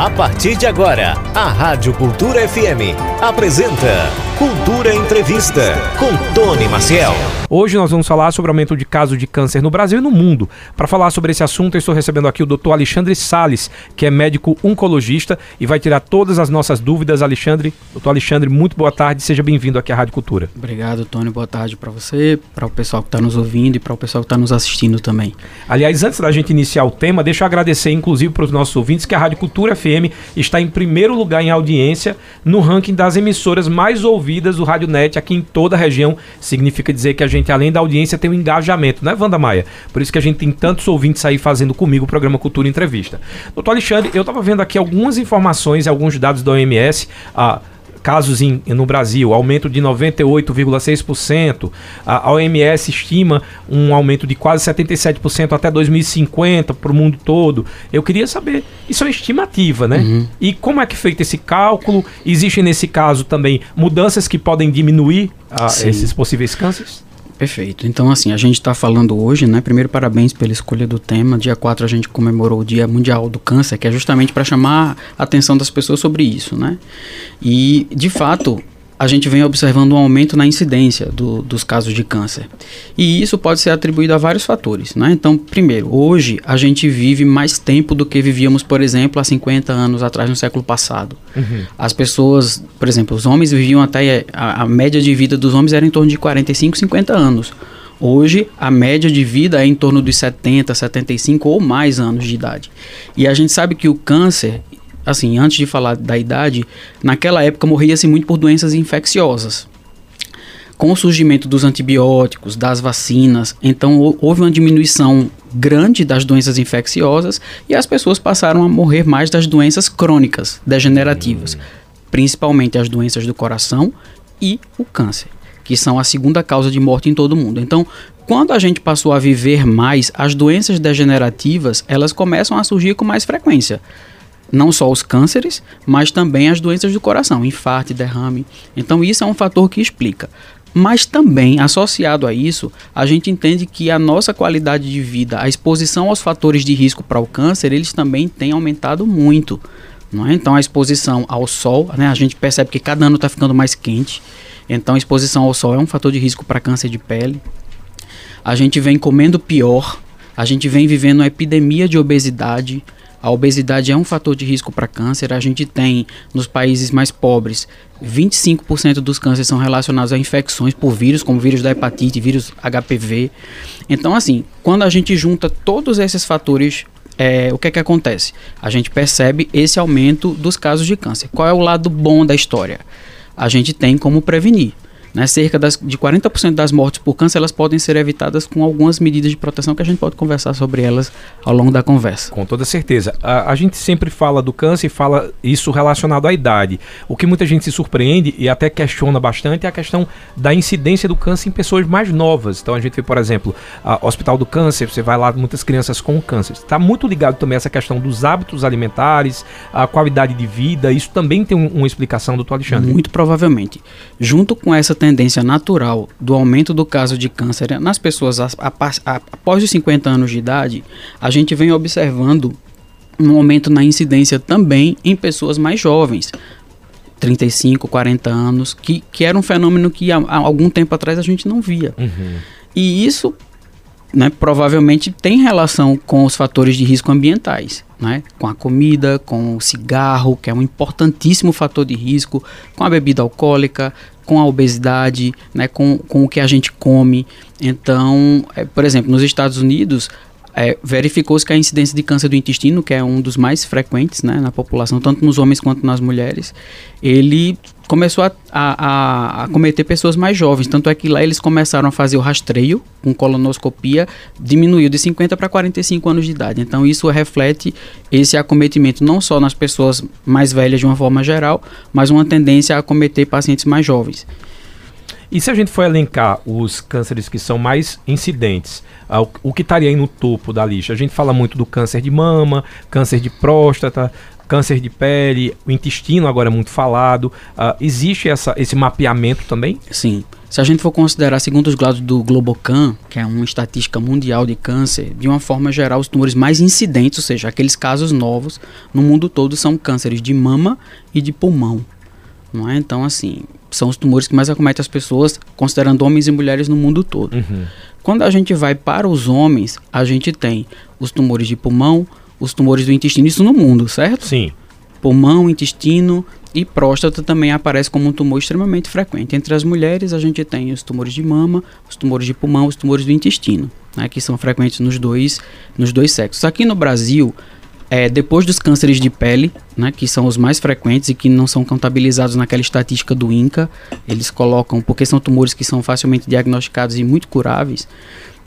A partir de agora, a Rádio Cultura FM apresenta Cultura Entrevista com Tony Maciel. Hoje nós vamos falar sobre o aumento de casos de câncer no Brasil e no mundo. Para falar sobre esse assunto, eu estou recebendo aqui o Dr. Alexandre Sales, que é médico oncologista e vai tirar todas as nossas dúvidas. Alexandre, doutor Alexandre, muito boa tarde, seja bem-vindo aqui à Rádio Cultura. Obrigado, Tony. Boa tarde para você, para o pessoal que está nos ouvindo e para o pessoal que está nos assistindo também. Aliás, antes da gente iniciar o tema, deixa eu agradecer, inclusive, para os nossos ouvintes, que a Rádio Cultura FM está em primeiro lugar em audiência no ranking das emissoras mais ouvidas do Rádio Net aqui em toda a região. Significa dizer que a gente, além da audiência, tem um engajamento, né, Wanda Maia? Por isso que a gente tem tantos ouvintes aí fazendo comigo o programa Cultura Entrevista. Doutor Alexandre, eu estava vendo aqui algumas informações, alguns dados da OMS. Ah, casos em, no Brasil, aumento de 98,6%. A OMS estima um aumento de quase 77% até 2050 para o mundo todo. Eu queria saber, isso é uma estimativa, né? Uhum. E como é que é feito esse cálculo? Existem nesse caso também mudanças que podem diminuir a, esses possíveis cânceres? Perfeito. Então, assim, a gente está falando hoje, né? Primeiro, parabéns pela escolha do tema. Dia 4 a gente comemorou o Dia Mundial do Câncer, que é justamente para chamar a atenção das pessoas sobre isso, né? E, de fato, a gente vem observando um aumento na incidência do, dos casos de câncer. E isso pode ser atribuído a vários fatores. Né? Então, primeiro, hoje a gente vive mais tempo do que vivíamos, por exemplo, há 50 anos atrás, no século passado. Uhum. As pessoas, por exemplo, os homens viviam até. A, a média de vida dos homens era em torno de 45, 50 anos. Hoje, a média de vida é em torno dos 70, 75 ou mais anos de idade. E a gente sabe que o câncer, assim, antes de falar da idade, naquela época morria-se muito por doenças infecciosas. Com o surgimento dos antibióticos, das vacinas, então houve uma diminuição grande das doenças infecciosas e as pessoas passaram a morrer mais das doenças crônicas, degenerativas, principalmente as doenças do coração e o câncer, que são a segunda causa de morte em todo o mundo. Então, quando a gente passou a viver mais, as doenças degenerativas, elas começam a surgir com mais frequência não só os cânceres, mas também as doenças do coração, infarto, derrame. Então isso é um fator que explica. Mas também, associado a isso, a gente entende que a nossa qualidade de vida, a exposição aos fatores de risco para o câncer, eles também têm aumentado muito. Não é? Então, a exposição ao sol, né, a gente percebe que cada ano está ficando mais quente. Então, a exposição ao sol é um fator de risco para câncer de pele. A gente vem comendo pior, a gente vem vivendo uma epidemia de obesidade, a obesidade é um fator de risco para câncer. A gente tem nos países mais pobres 25% dos cânceres são relacionados a infecções por vírus, como vírus da hepatite, vírus HPV. Então, assim, quando a gente junta todos esses fatores é, o que é que acontece? A gente percebe esse aumento dos casos de câncer. Qual é o lado bom da história? A gente tem como prevenir. Né? Cerca das, de 40% das mortes por câncer elas podem ser evitadas com algumas medidas de proteção que a gente pode conversar sobre elas ao longo da conversa. Com toda certeza. A, a gente sempre fala do câncer e fala isso relacionado à idade. O que muita gente se surpreende e até questiona bastante é a questão da incidência do câncer em pessoas mais novas. Então a gente vê, por exemplo, o Hospital do Câncer, você vai lá, muitas crianças com câncer. Está muito ligado também a essa questão dos hábitos alimentares, a qualidade de vida. Isso também tem um, uma explicação, doutor Alexandre? Muito provavelmente. Junto com essa tendência natural do aumento do caso de câncer nas pessoas após os 50 anos de idade, a gente vem observando um aumento na incidência também em pessoas mais jovens. 35, 40 anos, que, que era um fenômeno que há, há algum tempo atrás a gente não via. Uhum. E isso né, provavelmente tem relação com os fatores de risco ambientais, né, com a comida, com o cigarro, que é um importantíssimo fator de risco, com a bebida alcoólica, com a obesidade, né, com, com o que a gente come. Então, é, por exemplo, nos Estados Unidos, é, verificou-se que a incidência de câncer do intestino, que é um dos mais frequentes né, na população, tanto nos homens quanto nas mulheres, ele começou a, a, a, cometer pessoas mais jovens. Tanto é que lá eles começaram a fazer o rastreio com colonoscopia, diminuiu de 50 para 45 anos de idade. Então isso reflete esse acometimento não só nas pessoas mais velhas de uma forma geral, mas uma tendência a acometer pacientes mais jovens. E se a gente for elencar os cânceres que são mais incidentes, uh, o, o que estaria aí no topo da lista? A gente fala muito do câncer de mama, câncer de próstata, câncer de pele, o intestino agora é muito falado. Uh, existe essa, esse mapeamento também? Sim. Se a gente for considerar, segundo os dados do Globocan, que é uma estatística mundial de câncer, de uma forma geral, os tumores mais incidentes, ou seja, aqueles casos novos no mundo todo, são cânceres de mama e de pulmão. Não é? Então, assim, são os tumores que mais acometem as pessoas, considerando homens e mulheres no mundo todo. Uhum. Quando a gente vai para os homens, a gente tem os tumores de pulmão, os tumores do intestino, isso no mundo, certo? Sim. Pulmão, intestino e próstata também aparece como um tumor extremamente frequente. Entre as mulheres, a gente tem os tumores de mama, os tumores de pulmão, os tumores do intestino, né, que são frequentes nos dois, nos dois sexos. Aqui no Brasil, é, depois dos cânceres de pele, né, que são os mais frequentes e que não são contabilizados naquela estatística do INCA, eles colocam, porque são tumores que são facilmente diagnosticados e muito curáveis,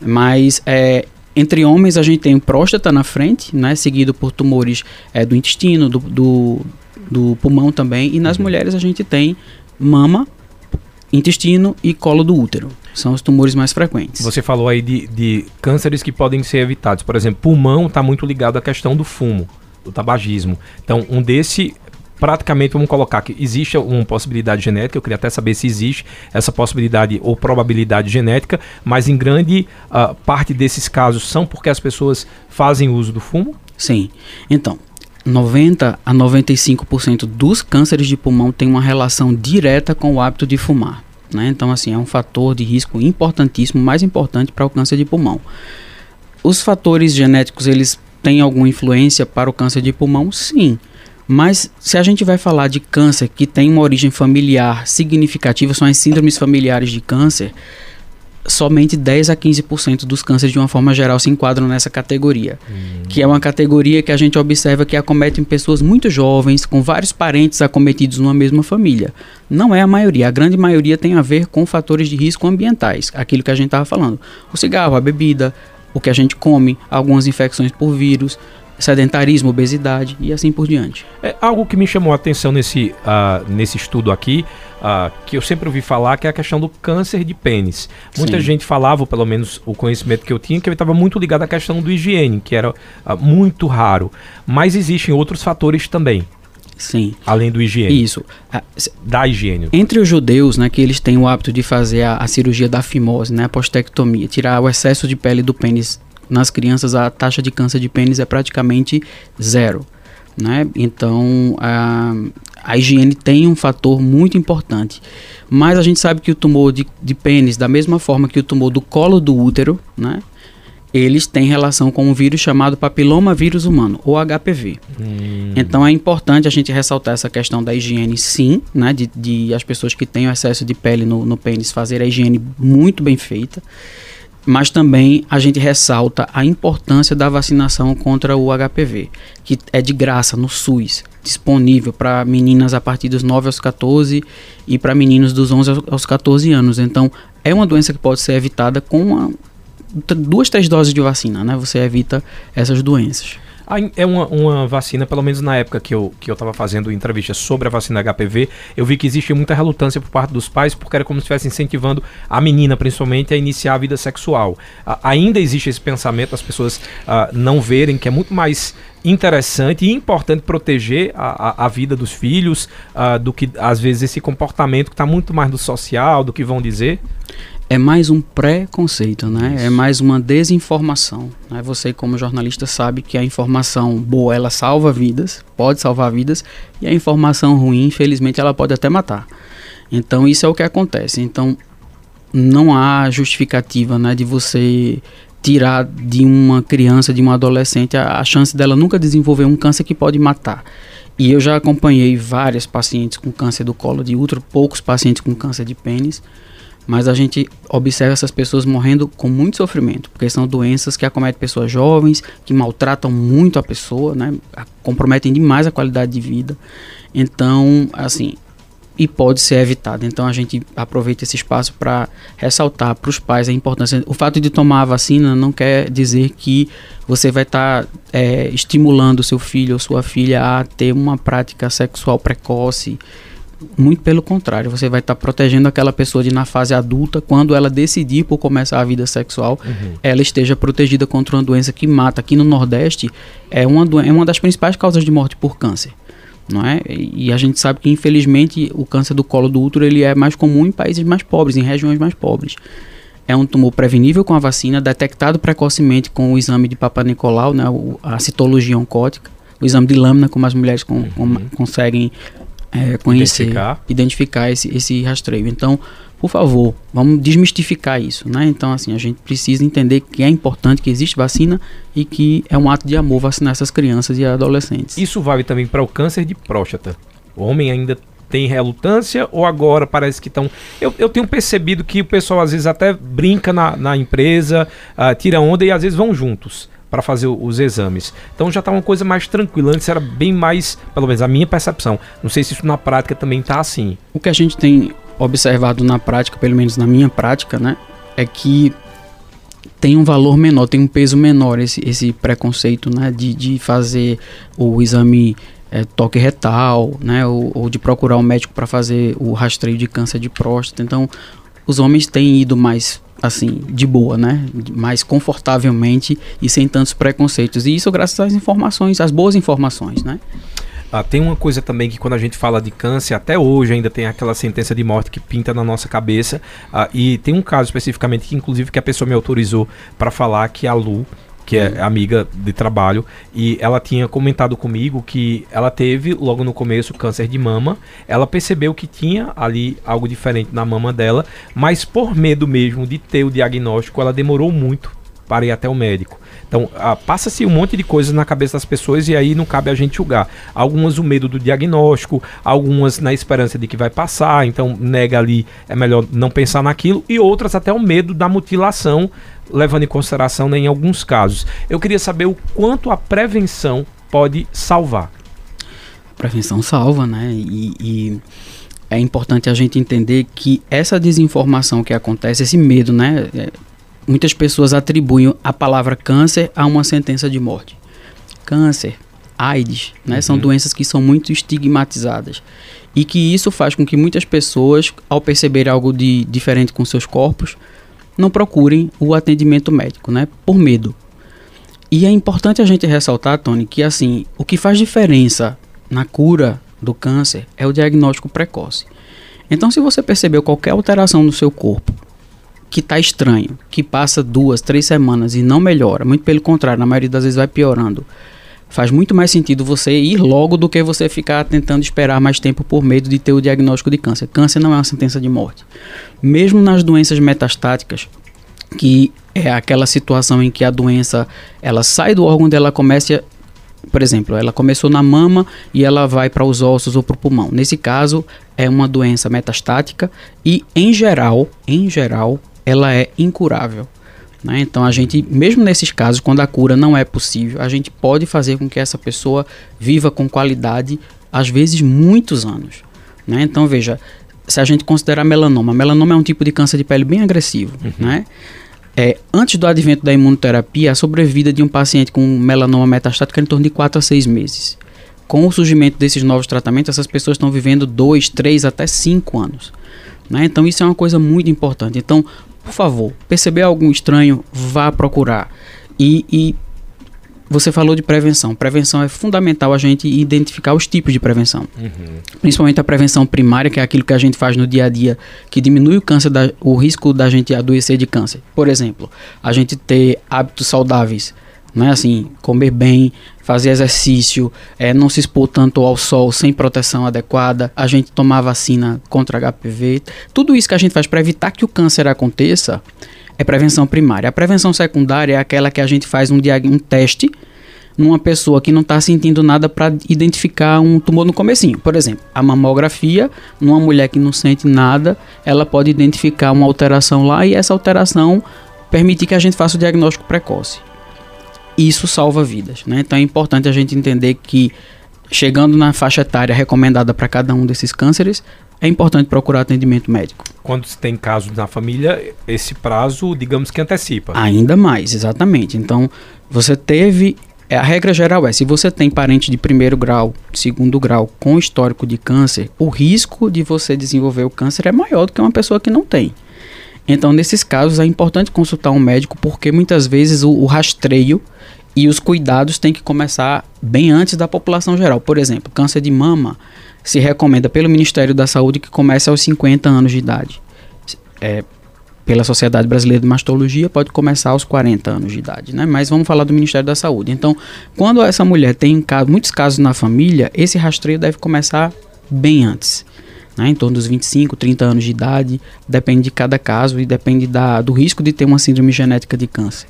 mas é, entre homens a gente tem próstata na frente, né, seguido por tumores é, do intestino, do, do, do, pulmão também, e nas uhum. mulheres a gente tem mama, intestino e colo do útero. São os tumores mais frequentes. Você falou aí de, de cânceres que podem ser evitados. Por exemplo, pulmão está muito ligado à questão do fumo, do tabagismo. Então, um desse praticamente vamos colocar que existe uma possibilidade genética, eu queria até saber se existe essa possibilidade ou probabilidade genética, mas em grande uh, parte desses casos são porque as pessoas fazem uso do fumo? Sim. Então, 90 a 95% dos cânceres de pulmão têm uma relação direta com o hábito de fumar. Né? Então, assim, é um fator de risco importantíssimo, mais importante para o câncer de pulmão. Os fatores genéticos, eles têm alguma influência para o câncer de pulmão? Sim. Mas se a gente vai falar de câncer que tem uma origem familiar significativa, são as síndromes familiares de câncer, somente 10 a 15% dos cânceres de uma forma geral se enquadram nessa categoria, hum. que é uma categoria que a gente observa que acomete em pessoas muito jovens, com vários parentes acometidos numa mesma família. Não é a maioria, a grande maioria tem a ver com fatores de risco ambientais, aquilo que a gente estava falando. O cigarro, a bebida, o que a gente come, algumas infecções por vírus, sedentarismo, obesidade e assim por diante. É algo que me chamou a atenção nesse, uh, nesse estudo aqui, uh, que eu sempre ouvi falar, que é a questão do câncer de pênis. Muita Sim. gente falava, ou pelo menos o conhecimento que eu tinha, que ele estava muito ligado à questão do higiene, que era uh, muito raro. Mas existem outros fatores também. Sim. Além do higiene. Isso. Da higiene. Entre os judeus, né, que eles têm o hábito de fazer a, a cirurgia da fimose, né, a postectomia, tirar o excesso de pele do pênis nas crianças a taxa de câncer de pênis é praticamente zero. Né? Então a, a higiene tem um fator muito importante. Mas a gente sabe que o tumor de, de pênis, da mesma forma que o tumor do colo do útero, né? eles têm relação com um vírus chamado papiloma vírus humano, ou HPV. Hum. Então é importante a gente ressaltar essa questão da higiene, sim, né? De, de as pessoas que têm o excesso de pele no, no pênis fazer a higiene muito bem feita mas também a gente ressalta a importância da vacinação contra o HPV, que é de graça no SUS, disponível para meninas a partir dos 9 aos 14 e para meninos dos 11 aos 14 anos. Então, é uma doença que pode ser evitada com uma, duas, três doses de vacina, né? Você evita essas doenças. É uma, uma, vacina, pelo menos na época que eu, que eu tava fazendo entrevista sobre a vacina HPV, eu vi que existia muita relutância por parte dos pais, porque era como se estivesse incentivando a menina, principalmente, a iniciar a vida sexual. ainda existe esse pensamento, as pessoas uh, não verem que é muito mais interessante e importante proteger a, a, a vida dos filhos uh, do que, às vezes, esse comportamento que está muito mais do social, do que vão dizer é mais um preconceito, né? Isso. É mais uma desinformação. Né? Você, como jornalista, sabe que a informação boa ela salva vidas, pode salvar vidas, e a informação ruim, infelizmente, ela pode até matar. Então, isso é o que acontece. Então, não há justificativa, né, de você tirar de uma criança, de uma adolescente, a, a chance dela nunca desenvolver um câncer que pode matar. E eu já acompanhei várias pacientes com câncer do colo de útero, poucos pacientes com câncer de pênis mas a gente observa essas pessoas morrendo com muito sofrimento, porque são doenças que acometem pessoas jovens, que maltratam muito a pessoa, né? comprometem demais a qualidade de vida. Então, assim, e pode ser evitado. Então a gente aproveita esse espaço para ressaltar para os pais a importância. O fato de tomar a vacina não quer dizer que você vai estar tá, é, estimulando seu filho ou sua filha a ter uma prática sexual precoce muito pelo contrário, você vai estar tá protegendo aquela pessoa de na fase adulta, quando ela decidir por começar a vida sexual, uhum. ela esteja protegida contra uma doença que mata. Aqui no Nordeste é uma, é uma das principais causas de morte por câncer. não é? E a gente sabe que infelizmente o câncer do colo do útero ele é mais comum em países mais pobres, em regiões mais pobres. É um tumor prevenível com a vacina, detectado precocemente com o exame de Papa Nicolau, né, a citologia oncótica, o exame de lâmina, como as mulheres com, com, conseguem é, conhecer, identificar, identificar esse, esse rastreio. Então, por favor, vamos desmistificar isso, né? Então, assim, a gente precisa entender que é importante que existe vacina e que é um ato de amor vacinar essas crianças e adolescentes. Isso vale também para o câncer de próstata. O homem ainda tem relutância ou agora parece que estão. Eu, eu tenho percebido que o pessoal às vezes até brinca na, na empresa, uh, tira onda e às vezes vão juntos para fazer os exames. Então já está uma coisa mais tranquila. Antes era bem mais, pelo menos a minha percepção. Não sei se isso na prática também está assim. O que a gente tem observado na prática, pelo menos na minha prática, né, é que tem um valor menor, tem um peso menor esse, esse preconceito, né, de, de fazer o exame é, toque retal, né, ou, ou de procurar um médico para fazer o rastreio de câncer de próstata. Então, os homens têm ido mais assim, de boa, né? Mais confortavelmente e sem tantos preconceitos. E isso graças às informações, às boas informações, né? Ah, tem uma coisa também que quando a gente fala de câncer, até hoje ainda tem aquela sentença de morte que pinta na nossa cabeça. Ah, e tem um caso especificamente que, inclusive, que a pessoa me autorizou para falar que a Lu, que é amiga de trabalho, e ela tinha comentado comigo que ela teve logo no começo câncer de mama. Ela percebeu que tinha ali algo diferente na mama dela, mas por medo mesmo de ter o diagnóstico, ela demorou muito para ir até o médico. Então, passa-se um monte de coisas na cabeça das pessoas e aí não cabe a gente julgar. Algumas o medo do diagnóstico, algumas na esperança de que vai passar, então nega ali, é melhor não pensar naquilo, e outras até o medo da mutilação, levando em consideração né, em alguns casos. Eu queria saber o quanto a prevenção pode salvar. A prevenção salva, né? e, e é importante a gente entender que essa desinformação que acontece, esse medo, né? É, muitas pessoas atribuem a palavra câncer a uma sentença de morte. Câncer, AIDS, né, uhum. são doenças que são muito estigmatizadas. E que isso faz com que muitas pessoas, ao perceber algo de diferente com seus corpos, não procurem o atendimento médico, né, por medo. E é importante a gente ressaltar, Tony, que assim, o que faz diferença na cura do câncer é o diagnóstico precoce. Então, se você percebeu qualquer alteração no seu corpo, que está estranho, que passa duas, três semanas e não melhora, muito pelo contrário, na maioria das vezes vai piorando, faz muito mais sentido você ir logo do que você ficar tentando esperar mais tempo por medo de ter o diagnóstico de câncer. Câncer não é uma sentença de morte. Mesmo nas doenças metastáticas, que é aquela situação em que a doença ela sai do órgão dela começa por exemplo, ela começou na mama e ela vai para os ossos ou para o pulmão. Nesse caso, é uma doença metastática e, em geral, em geral, ela é incurável. Né? Então a gente, mesmo nesses casos, quando a cura não é possível, a gente pode fazer com que essa pessoa viva com qualidade, às vezes muitos anos. Né? Então veja, se a gente considerar melanoma, melanoma é um tipo de câncer de pele bem agressivo, uhum. né? É, antes do advento da imunoterapia, a sobrevida de um paciente com melanoma metastático é em torno de 4 a 6 meses. Com o surgimento desses novos tratamentos, essas pessoas estão vivendo 2, 3 até 5 anos. Né? Então, isso é uma coisa muito importante. Então, por favor, perceber algum estranho, vá procurar. E, e você falou de prevenção. Prevenção é fundamental a gente identificar os tipos de prevenção. Uhum. Principalmente a prevenção primária, que é aquilo que a gente faz no dia a dia, que diminui o câncer, da, o risco da gente adoecer de câncer. Por exemplo, a gente ter hábitos saudáveis, não é assim, comer bem, fazer exercício, é, não se expor tanto ao sol sem proteção adequada, a gente tomar vacina contra HPV, tudo isso que a gente faz para evitar que o câncer aconteça é prevenção primária. A prevenção secundária é aquela que a gente faz um, um teste numa pessoa que não está sentindo nada para identificar um tumor no comecinho. Por exemplo, a mamografia, numa mulher que não sente nada, ela pode identificar uma alteração lá e essa alteração permitir que a gente faça o diagnóstico precoce isso salva vidas. Né? Então é importante a gente entender que chegando na faixa etária recomendada para cada um desses cânceres, é importante procurar atendimento médico. Quando se tem casos na família, esse prazo, digamos que antecipa. Ainda mais, exatamente. Então, você teve. É, a regra geral é: se você tem parente de primeiro grau, segundo grau, com histórico de câncer, o risco de você desenvolver o câncer é maior do que uma pessoa que não tem. Então, nesses casos, é importante consultar um médico porque muitas vezes o, o rastreio E os cuidados têm que começar bem antes da população geral. Por exemplo, câncer de mama se recomenda pelo Ministério da Saúde que comece aos 50 anos de idade. É, pela Sociedade Brasileira de Mastologia pode começar aos 40 anos de idade, né? Mas vamos falar do Ministério da Saúde. Então, quando essa mulher tem muitos casos na família, esse rastreio deve começar bem antes. Né, em torno dos 25, 30 anos de idade, depende de cada caso e depende da, do risco de ter uma síndrome genética de câncer.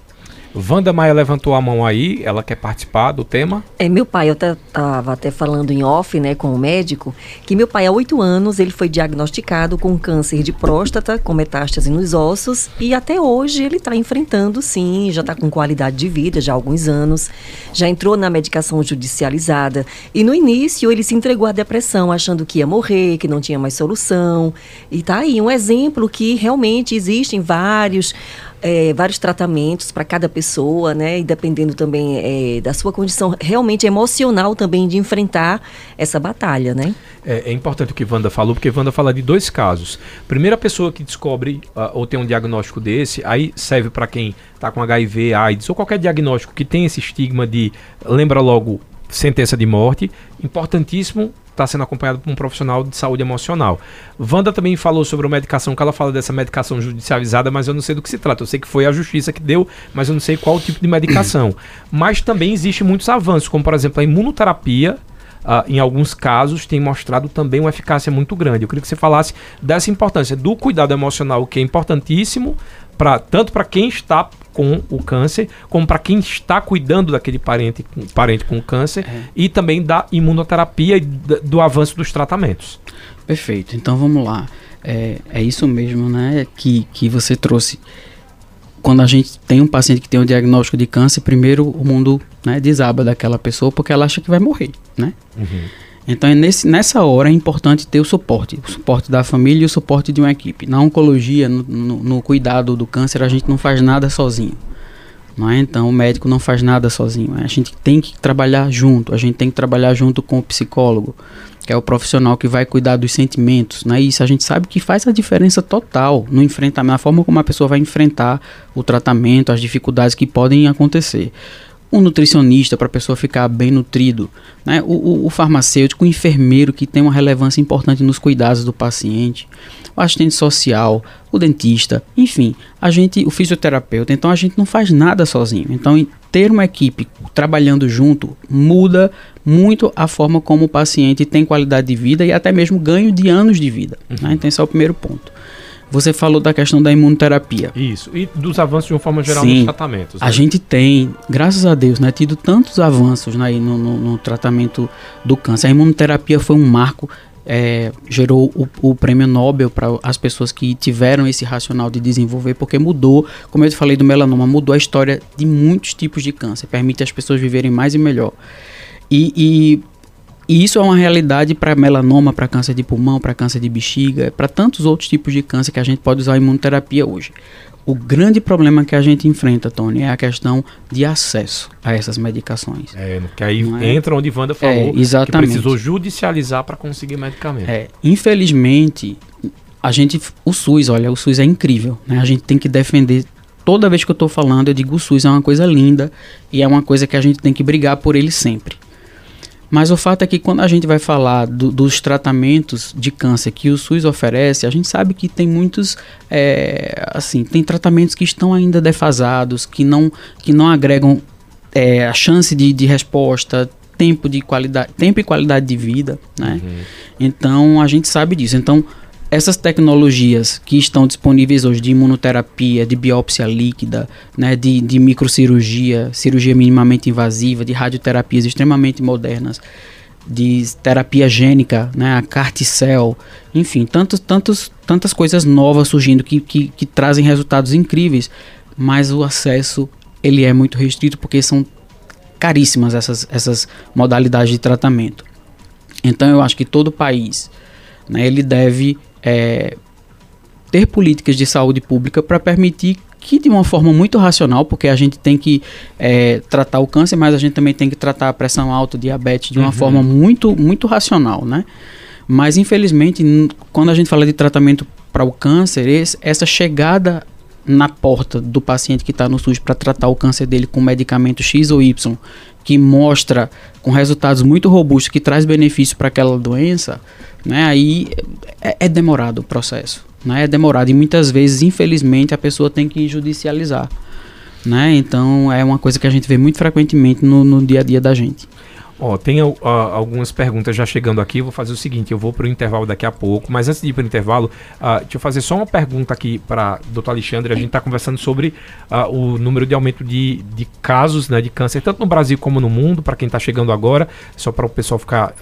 Wanda Maia levantou a mão aí, ela quer participar do tema? É, meu pai, eu estava até falando em off, né, com o médico, que meu pai, há oito anos, ele foi diagnosticado com câncer de próstata, com metástase nos ossos, e até hoje ele está enfrentando, sim, já está com qualidade de vida, já há alguns anos, já entrou na medicação judicializada, e no início ele se entregou à depressão, achando que ia morrer, que não tinha mais solução, e tá aí um exemplo que realmente existem vários é, vários tratamentos para cada pessoa, né? E dependendo também é, da sua condição realmente emocional também de enfrentar essa batalha, né? É, é importante o que Wanda falou, porque Wanda fala de dois casos. Primeira pessoa que descobre uh, ou tem um diagnóstico desse, aí serve para quem está com HIV, AIDS ou qualquer diagnóstico que tem esse estigma de lembra logo sentença de morte. Importantíssimo está sendo acompanhado por um profissional de saúde emocional. Wanda também falou sobre a medicação, que ela fala dessa medicação judicializada, mas eu não sei do que se trata. Eu sei que foi a justiça que deu, mas eu não sei qual tipo de medicação. mas também existe muitos avanços, como por exemplo a imunoterapia, Uh, em alguns casos, tem mostrado também uma eficácia muito grande. Eu queria que você falasse dessa importância do cuidado emocional, que é importantíssimo, pra, tanto para quem está com o câncer, como para quem está cuidando daquele parente, parente com câncer, é. e também da imunoterapia e do avanço dos tratamentos. Perfeito. Então vamos lá. É, é isso mesmo, né, que, que você trouxe. Quando a gente tem um paciente que tem um diagnóstico de câncer, primeiro o mundo né, desaba daquela pessoa porque ela acha que vai morrer, né? Uhum. Então, é nesse, nessa hora é importante ter o suporte, o suporte da família e o suporte de uma equipe. Na oncologia, no, no, no cuidado do câncer, a gente não faz nada sozinho. É? Então, o médico não faz nada sozinho. A gente tem que trabalhar junto, a gente tem que trabalhar junto com o psicólogo, que é o profissional que vai cuidar dos sentimentos. Né? Isso a gente sabe que faz a diferença total no enfrentamento, na forma como a pessoa vai enfrentar o tratamento, as dificuldades que podem acontecer um nutricionista para a pessoa ficar bem nutrido, né? O, o, o, farmacêutico, o enfermeiro que tem uma relevância importante nos cuidados do paciente, o assistente social, o dentista, enfim, a gente, o fisioterapeuta. Então a gente não faz nada sozinho. Então ter uma equipe trabalhando junto muda muito a forma como o paciente tem qualidade de vida e até mesmo ganho de anos de vida. Né? Uhum. Então esse é o primeiro ponto. Você falou da questão da imunoterapia. Isso, e dos avanços de uma forma geral Sim, nos tratamentos. Né? A gente tem, graças a Deus, né, tido tantos avanços né, no, no, no tratamento do câncer. A imunoterapia foi um marco é, gerou o, o, prêmio Nobel para as pessoas que tiveram esse racional de desenvolver, porque mudou, como eu falei do melanoma, mudou a história de muitos tipos de câncer, permite as pessoas viverem mais e melhor. E, e e isso é uma realidade para melanoma, para câncer de pulmão, para câncer de bexiga, para tantos outros tipos de câncer que a gente pode usar a imunoterapia hoje. O grande problema que a gente enfrenta, Tony, é a questão de acesso a essas medicações. É, que aí é? entra onde Wanda falou é, exatamente. que precisou judicializar para conseguir medicamento. É, infelizmente, a gente, o SUS, olha, o SUS é incrível, né? A gente tem que defender toda vez que eu estou falando, eu digo o SUS é uma coisa linda e é uma coisa que a gente tem que brigar por ele sempre. Mas o fato é que quando a gente vai falar do, dos tratamentos de câncer que o SUS oferece, a gente sabe que tem muitos, é, assim, tem tratamentos que estão ainda defasados, que não, que não agregam é, a chance de, de resposta, tempo de qualidade, tempo e qualidade de vida, né? Uhum. Então a gente sabe disso. Então essas tecnologias que estão disponíveis hoje de imunoterapia, de biópsia líquida, né, de, de microcirurgia, cirurgia minimamente invasiva, de radioterapias extremamente modernas, de terapia gênica, né, a Carticel, enfim, tantos, tantos, tantas coisas novas surgindo que, que, que trazem resultados incríveis, mas o acesso ele é muito restrito porque são caríssimas essas, essas modalidades de tratamento. Então eu acho que todo país né, ele deve é, ter políticas de saúde pública para permitir que de uma forma muito racional, porque a gente tem que é, tratar o câncer, mas a gente também tem que tratar a pressão alta, o diabetes de uma uhum. forma muito, muito racional, né? Mas infelizmente, quando a gente fala de tratamento para o câncer, esse, essa chegada na porta do paciente que está no SUS para tratar o câncer dele com medicamento X ou Y, que mostra com resultados muito robustos que traz benefício para aquela doença, né, aí é, é, demorado o processo. Né, é demorado e muitas vezes, infelizmente, a pessoa tem que judicializar. Né, então é uma coisa que a gente vê muito frequentemente no, no dia a dia da gente. Ó, tem uh, algumas perguntas já chegando aqui. Vou fazer o seguinte: eu vou para o intervalo daqui a pouco. Mas antes de ir para o intervalo, uh, deixa eu fazer só uma pergunta aqui para doutor Alexandre. A gente está conversando sobre uh, o número de aumento de, de casos né, de câncer, tanto no Brasil como no mundo, para quem está chegando agora, só para o pessoal ficar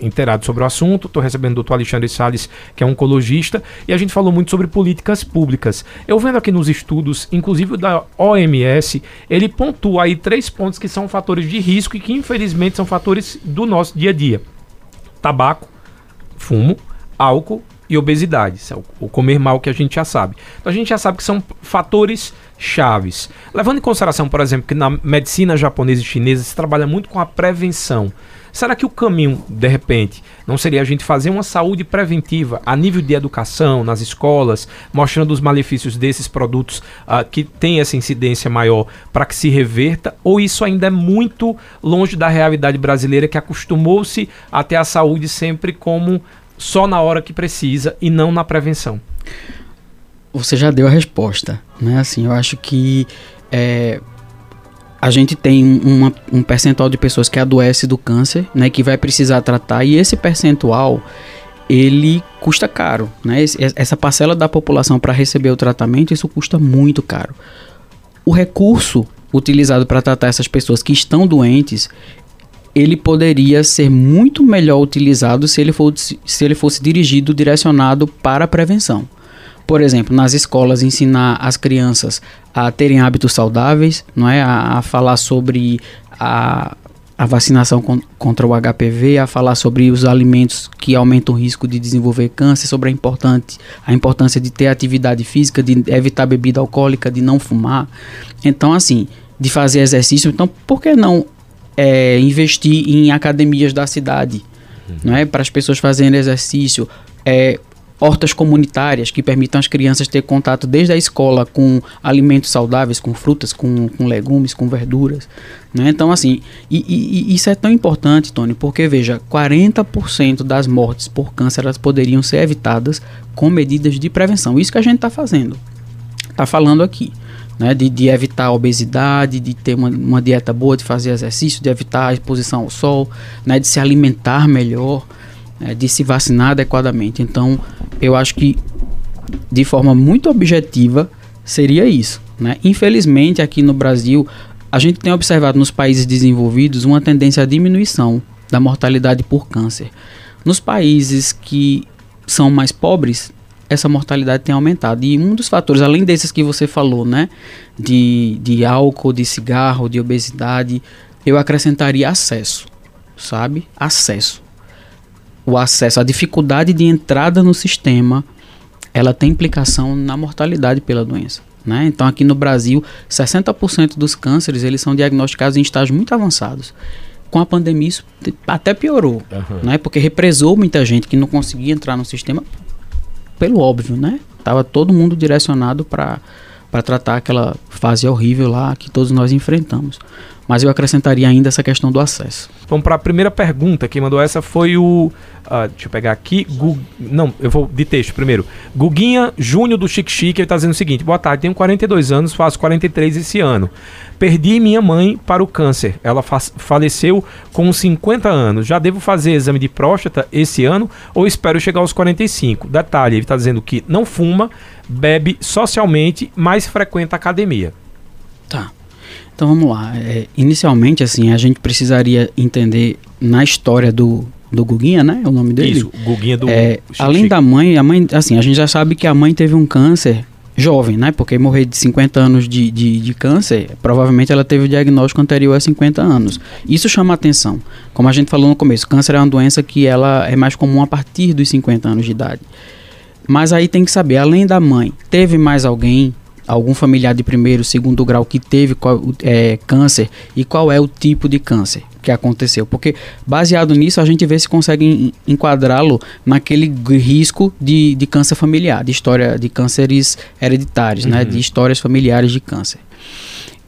inteirado sobre o assunto. Estou recebendo o doutor Alexandre Salles, que é oncologista, e a gente falou muito sobre políticas públicas. Eu vendo aqui nos estudos, inclusive da OMS, ele pontua aí três pontos que são fatores de risco e que infelizmente são fatores do nosso dia a dia: tabaco, fumo, álcool e obesidade. É o comer mal que a gente já sabe. Então a gente já sabe que são fatores chaves. Levando em consideração, por exemplo, que na medicina japonesa e chinesa se trabalha muito com a prevenção. Será que o caminho, de repente, não seria a gente fazer uma saúde preventiva a nível de educação, nas escolas, mostrando os malefícios desses produtos uh, que têm essa incidência maior para que se reverta? Ou isso ainda é muito longe da realidade brasileira que acostumou-se a ter a saúde sempre como só na hora que precisa e não na prevenção? Você já deu a resposta, né? Assim, eu acho que é, a gente tem uma, um percentual de pessoas que adoece do câncer, né, que vai precisar tratar, e esse percentual ele custa caro, né? Essa parcela da população para receber o tratamento, isso custa muito caro. O recurso utilizado para tratar essas pessoas que estão doentes, ele poderia ser muito melhor utilizado se ele, fosse, se ele fosse dirigido, direcionado para a prevenção. Por exemplo, nas escolas ensinar as crianças a terem hábitos saudáveis, não é? A, a falar sobre a, a vacinação con contra o HPV, a falar sobre os alimentos que aumentam o risco de desenvolver câncer, sobre a, importante, a importância de ter atividade física, de evitar bebida alcoólica, de não fumar. Então, assim, de fazer exercício. Então, por que não é, investir em academias da cidade? Uhum. Não é? Para as pessoas fazerem exercício. É, hortas comunitárias que permitam às crianças ter contato desde a escola com alimentos saudáveis, com frutas, com, com legumes, com verduras. Né? Então, assim, e, e, isso é tão importante, Tony, porque veja, 40% das mortes por câncer elas poderiam ser evitadas com medidas de prevenção. Isso que a gente está fazendo, está falando aqui. Né, de, de, evitar a obesidade, de ter uma, uma, dieta boa, de fazer exercício, de evitar a exposição ao sol, né, de se alimentar melhor, né, de se vacinar adequadamente. Então, eu acho que de forma muito objetiva seria isso. Né? Infelizmente, aqui no Brasil, a gente tem observado nos países desenvolvidos uma tendência à diminuição da mortalidade por câncer. Nos países que são mais pobres, essa mortalidade tem aumentado. E um dos fatores, além desses que você falou, né, de, de álcool, de cigarro, de obesidade, eu acrescentaria acesso, sabe? Acesso o acesso, a dificuldade de entrada no sistema, ela tem implicação na mortalidade pela doença. Né? Então, aqui no Brasil, 60% dos cânceres eles são diagnosticados em estágios muito avançados. Com a pandemia, isso até piorou, uhum. né? porque represou muita gente que não conseguia entrar no sistema pelo óbvio, né? Tava todo mundo direcionado para tratar aquela fase horrível lá que todos nós enfrentamos. Mas eu acrescentaria ainda essa questão do acesso. Vamos para a primeira pergunta. Quem mandou essa foi o. Uh, deixa eu pegar aqui. Gu, não, eu vou de texto primeiro. Guguinha Júnior do Chique Chique. Ele está dizendo o seguinte: Boa tarde, tenho 42 anos, faço 43 esse ano. Perdi minha mãe para o câncer. Ela faleceu com 50 anos. Já devo fazer exame de próstata esse ano ou espero chegar aos 45? Detalhe: ele está dizendo que não fuma, bebe socialmente, mas frequenta academia. Tá. Então vamos lá. É, inicialmente, assim, a gente precisaria entender na história do, do Guguinha, né? O nome dele. Isso, Guguinha do. É, além da mãe, a mãe, assim, a gente já sabe que a mãe teve um câncer jovem, né? Porque morrer de 50 anos de, de, de, câncer, provavelmente ela teve o diagnóstico anterior a 50 anos. Isso chama atenção. Como a gente falou no começo, câncer é uma doença que ela é mais comum a partir dos 50 anos de idade. Mas aí tem que saber, além da mãe, teve mais alguém algum familiar de primeiro, segundo grau que teve é, câncer e qual é o tipo de câncer que aconteceu. Porque baseado nisso a gente vê se consegue enquadrá-lo naquele risco de, de câncer familiar, de história de cânceres hereditários, né? uhum. né? De histórias familiares de câncer.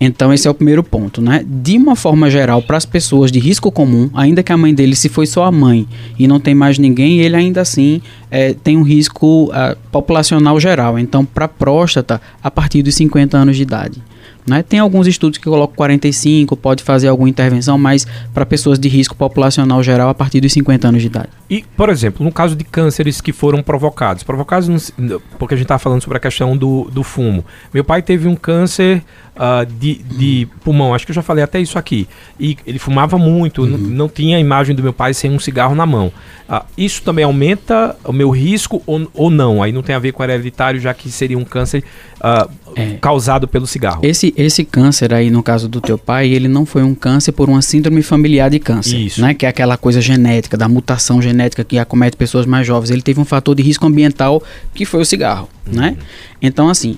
Então esse é o primeiro ponto, né? De uma forma geral, para as pessoas de risco comum, ainda que a mãe dele se foi só a mãe e não tem mais ninguém, ele ainda assim é, tem um risco uh, populacional geral. Então, para próstata, a partir dos 50 anos de idade. Né? Tem alguns estudos que colocam 45, pode fazer alguma intervenção, mas para pessoas de risco populacional geral a partir dos 50 anos de idade. E, por exemplo, no caso de cânceres que foram provocados, provocados porque a gente está falando sobre a questão do, do fumo. Meu pai teve um câncer uh, de, de pulmão, acho que eu já falei até isso aqui. E ele fumava muito, uhum. não tinha a imagem do meu pai sem um cigarro na mão. Uh, isso também aumenta o meu risco ou, ou não? Aí não tem a ver com hereditário, já que seria um câncer uh, é. causado pelo cigarro. Esse, esse câncer aí, no caso do teu pai, ele não foi um câncer por uma síndrome familiar de câncer. Isso. Né? Que é aquela coisa genética, da mutação genética que acomete pessoas mais jovens. Ele teve um fator de risco ambiental que foi o cigarro. Uhum. Né? Então, assim,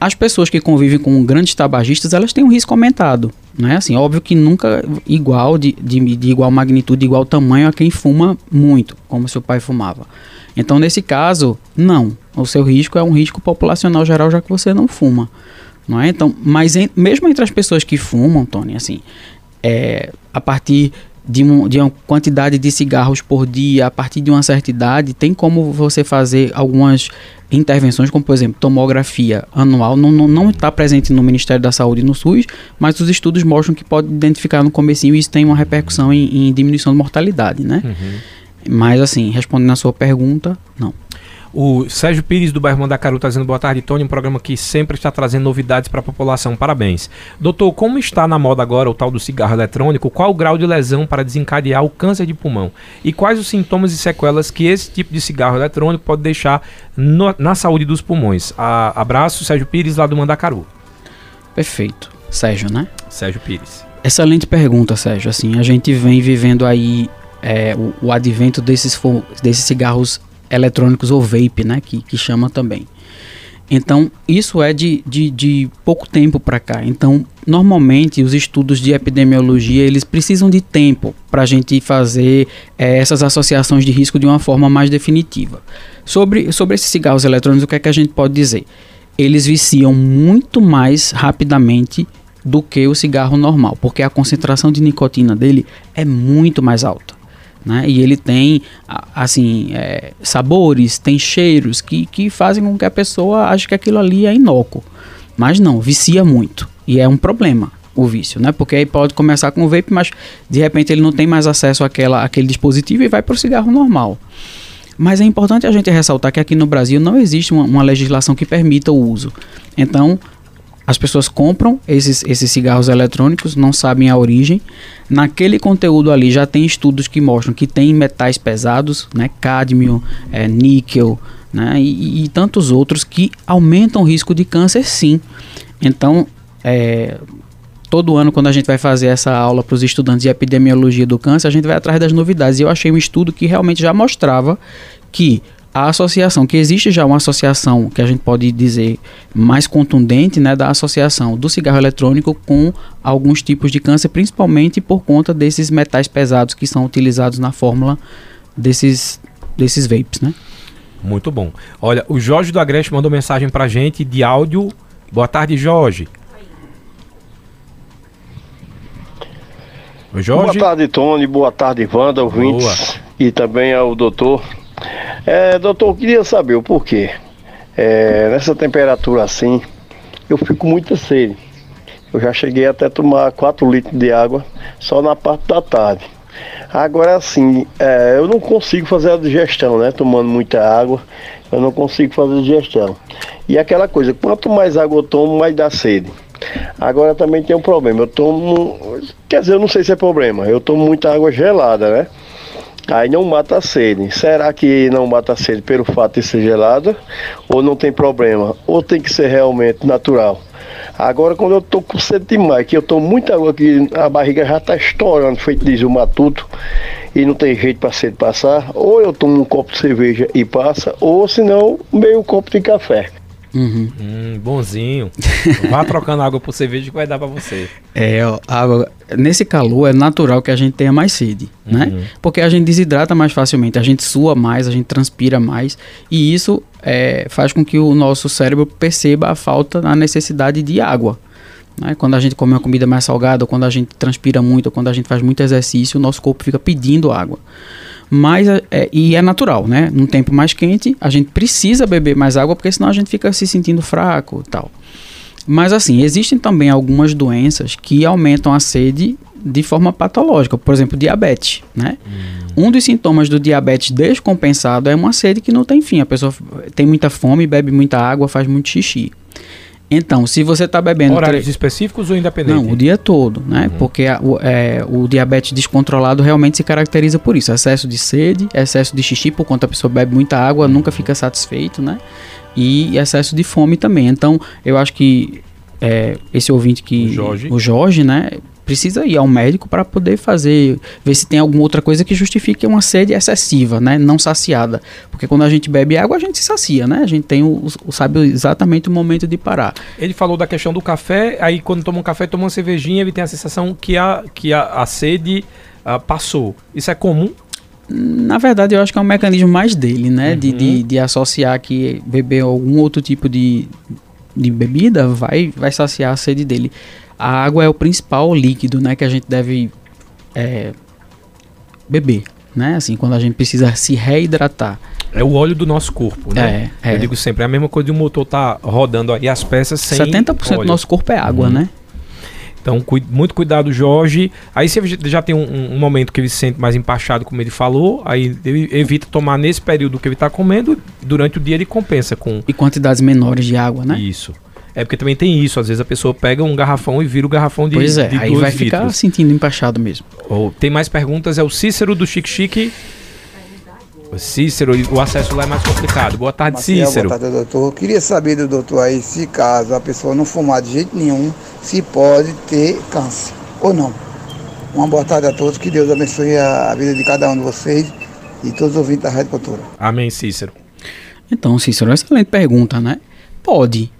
as pessoas que convivem com grandes tabagistas, elas têm um risco aumentado. Né? Assim, óbvio que nunca igual, de, de, de igual magnitude, de igual tamanho a quem fuma muito, como seu pai fumava. Então, nesse caso, não. O seu risco é um risco populacional geral, já que você não fuma. Não é? Então, mas em, mesmo entre as pessoas que fumam, Tony, assim, é, a partir de, um, de uma quantidade de cigarros por dia, a partir de uma certa idade, tem como você fazer algumas intervenções, como por exemplo, tomografia anual, não está tá presente no Ministério da Saúde e no SUS, mas os estudos mostram que pode identificar no comecinho e isso tem uma repercussão em, em diminuição de mortalidade, né? Uhum. Mas assim, respondendo a sua pergunta, não. O Sérgio Pires do bairro Mandacaru está dizendo boa tarde, Tony, um programa que sempre está trazendo novidades para a população. Parabéns. Doutor, como está na moda agora o tal do cigarro eletrônico? Qual o grau de lesão para desencadear o câncer de pulmão? E quais os sintomas e sequelas que esse tipo de cigarro eletrônico pode deixar no, na saúde dos pulmões? A, abraço, Sérgio Pires, lá do Mandacaru. Perfeito. Sérgio, né? Sérgio Pires. Excelente pergunta, Sérgio. Assim, a gente vem vivendo aí é, o, o, advento desses, desses cigarros eletrônicos ou vape, né, que, que chama também. Então, isso é de, de, de pouco tempo para cá. Então, normalmente, os estudos de epidemiologia, eles precisam de tempo para a gente fazer é, essas associações de risco de uma forma mais definitiva. Sobre, sobre esses cigarros eletrônicos, o que é que a gente pode dizer? Eles viciam muito mais rapidamente do que o cigarro normal, porque a concentração de nicotina dele é muito mais alta. Né? E ele tem, assim, é, sabores, tem cheiros que, que fazem com que a pessoa ache que aquilo ali é inócuo. Mas não, vicia muito. E é um problema o vício, né? Porque aí pode começar com o vape, mas de repente ele não tem mais acesso àquela, àquele dispositivo e vai para o cigarro normal. Mas é importante a gente ressaltar que aqui no Brasil não existe uma, uma legislação que permita o uso. Então, as pessoas compram esses, esses cigarros eletrônicos, não sabem a origem. Naquele conteúdo ali já tem estudos que mostram que tem metais pesados, né, cádmio, é, níquel, né, e, e, tantos outros que aumentam o risco de câncer, sim. Então, é, todo ano quando a gente vai fazer essa aula para os estudantes de epidemiologia do câncer, a gente vai atrás das novidades. E eu achei um estudo que realmente já mostrava que a associação, que existe já uma associação que a gente pode dizer mais contundente, né, da associação do cigarro eletrônico com alguns tipos de câncer, principalmente por conta desses metais pesados que são utilizados na fórmula desses, desses vapes, né? Muito bom. Olha, o Jorge do Agreste mandou mensagem pra gente de áudio. Boa tarde, Jorge. Jorge. Boa tarde, Tony. Boa tarde, Wanda, ouvintes. Boa. E também ao doutor é, doutor, eu queria saber o porquê. É, nessa temperatura assim, eu fico muito sede. Eu já cheguei até a tomar 4 litros de água só na parte da tarde. Agora assim, é, eu não consigo fazer a digestão, né? Tomando muita água, eu não consigo fazer a digestão. E aquela coisa, quanto mais água eu tomo, mais dá sede. Agora também tem um problema, eu tomo. Quer dizer, eu não sei se é problema, eu tomo muita água gelada, né? Aí não mata a sede. Será que não mata a sede pelo fato de ser gelada? Ou não tem problema? Ou tem que ser realmente natural? Agora, quando eu tô com sede demais, que eu tô muita água aqui, a barriga já tá estourando, feito diz o matuto, e não tem jeito para sede passar, ou eu tomo um copo de cerveja e passa, ou senão meio copo de café. Uhum. Hum, bonzinho. Vá trocando água por cerveja que vai dar para você. É, ó, água, nesse calor é natural que a gente tenha mais sede, né? Uhum. Porque a gente desidrata mais facilmente, a gente sua mais, a gente transpira mais e isso é, faz com que o nosso cérebro perceba a falta, a necessidade de água. Né? Quando a gente come uma comida mais salgada, ou quando a gente transpira muito, ou quando a gente faz muito exercício, o nosso corpo fica pedindo água. Mas é, é- e é natural, né? Num tempo mais quente, a gente precisa beber mais água, porque senão a gente fica se sentindo fraco e tal. Mas assim, existem também algumas doenças que aumentam a sede de forma patológica, por exemplo, diabetes, né? Um dos sintomas do diabetes descompensado é uma sede que não tem fim. A pessoa tem muita fome, bebe muita água, faz muito xixi. Então, se você está bebendo Horários tre- específicos ou independente? não, o dia todo, né? Porque a- o, é, o diabetes descontrolado realmente se caracteriza por isso: excesso de sede, excesso de xixi, por conta a pessoa bebe muita água, nunca fica satisfeito, né? E excesso de fome também. Então, eu acho que é, esse ouvinte que. O Jorge. o Jorge, né? Precisa ir ao médico para poder fazer, ver se tem alguma outra coisa que justifique uma sede excessiva, né? Não saciada. Porque quando a gente bebe água, a gente se sacia, né? A gente tem o, o- sabe exatamente o momento de parar. Ele falou da questão do café, aí quando toma um café, toma uma cervejinha, ele tem a sensação que a, que a, a sede ah, passou. Isso é comum? Na verdade, eu acho que é um mecanismo mais dele, né? De, Uhum. de, de associar que beber algum outro tipo de, de bebida vai, vai saciar a sede dele. A água é o principal líquido, né? Que a gente deve é, beber, né? Assim, quando a gente precisa se reidratar. É o óleo do nosso corpo, né? É, é. Eu digo sempre, é a mesma coisa de um motor tá rodando aí as peças sem 70% do óleo. nosso corpo é água, Uhum. né? Então, cui- muito cuidado, Jorge. Aí se ele já tem um, um- um momento que ele se sente mais empachado, como ele falou, aí ele evita tomar nesse período que ele está comendo, durante o dia ele compensa com E quantidades menores de água, né? isso. É porque também tem isso, às vezes a pessoa pega um garrafão e vira o garrafão de, pois é, de aí vai ficar litros. sentindo empachado mesmo. Ou, tem mais perguntas, é o Cícero do Chique Chique. O Cícero, o acesso lá é mais complicado. Boa tarde, Maciel, Cícero. Boa tarde, doutor. Queria saber do doutor aí se caso a pessoa não fumar de jeito nenhum, se pode ter câncer ou não. Uma boa tarde a todos, que Deus abençoe a vida de cada um de vocês e todos os ouvintes da Rádio Cultura. Amém, Cícero. Então, Cícero, excelente pergunta, né? Pode.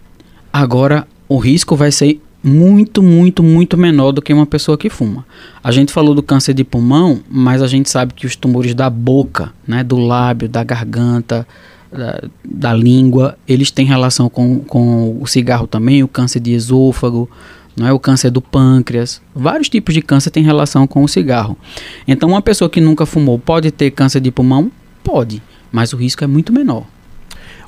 Agora, o risco vai ser muito, muito, muito menor do que uma pessoa que fuma. A gente falou do câncer de pulmão, mas a gente sabe que os tumores da boca, né, do lábio, da garganta, da, da língua, eles têm relação com, com o cigarro também, o câncer de esôfago, não é o câncer do pâncreas. Vários tipos de câncer têm relação com o cigarro. Então, uma pessoa que nunca fumou pode ter câncer de pulmão? Pode, mas o risco é muito menor.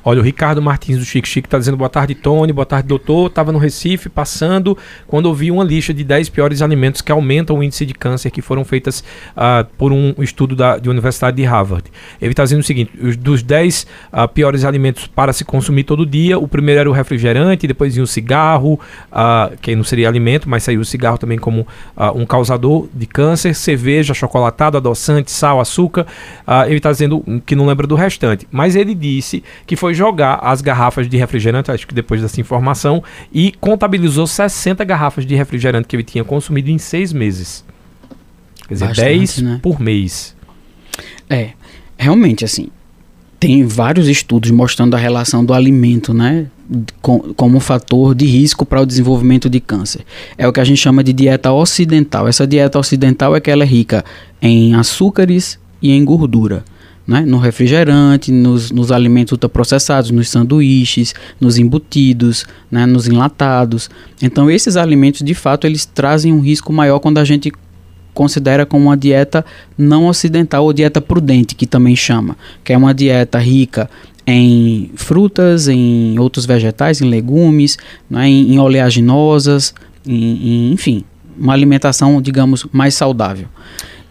Olha, o Ricardo Martins do Chique Chique tá dizendo boa tarde, Tony, boa tarde, doutor. Tava no Recife passando quando ouvi uma lista de 10 piores alimentos que aumentam o índice de câncer que foram feitas ah, por um estudo da de Universidade de Harvard. Ele está dizendo o seguinte: os, dos 10 ah, piores alimentos para se consumir todo dia, o primeiro era o refrigerante, depois vinha o cigarro, ah, que não seria alimento, mas saiu o cigarro também como um causador de câncer, cerveja, chocolatado, adoçante, sal, açúcar. Ele está dizendo que não lembra do restante, mas ele disse que foi jogar as garrafas de refrigerante, acho que depois dessa informação, e contabilizou 60 garrafas de refrigerante que ele tinha consumido em seis meses. Quer dizer, Bastante, 10 né? por mês. É, realmente, assim, tem vários estudos mostrando a relação do alimento, né, com, como um fator de risco para o desenvolvimento de câncer. É o que a gente chama de dieta ocidental. Essa dieta ocidental é que ela é rica em açúcares e em gordura. Né? No refrigerante, nos, nos alimentos ultraprocessados, nos sanduíches, nos embutidos, né? nos enlatados. Então, esses alimentos, de fato, eles trazem um risco maior quando a gente considera como uma dieta não ocidental ou dieta prudente, que também chama, que é uma dieta rica em frutas, em outros vegetais, em legumes, né, em, em oleaginosas, em, em, enfim, uma alimentação, digamos, mais saudável.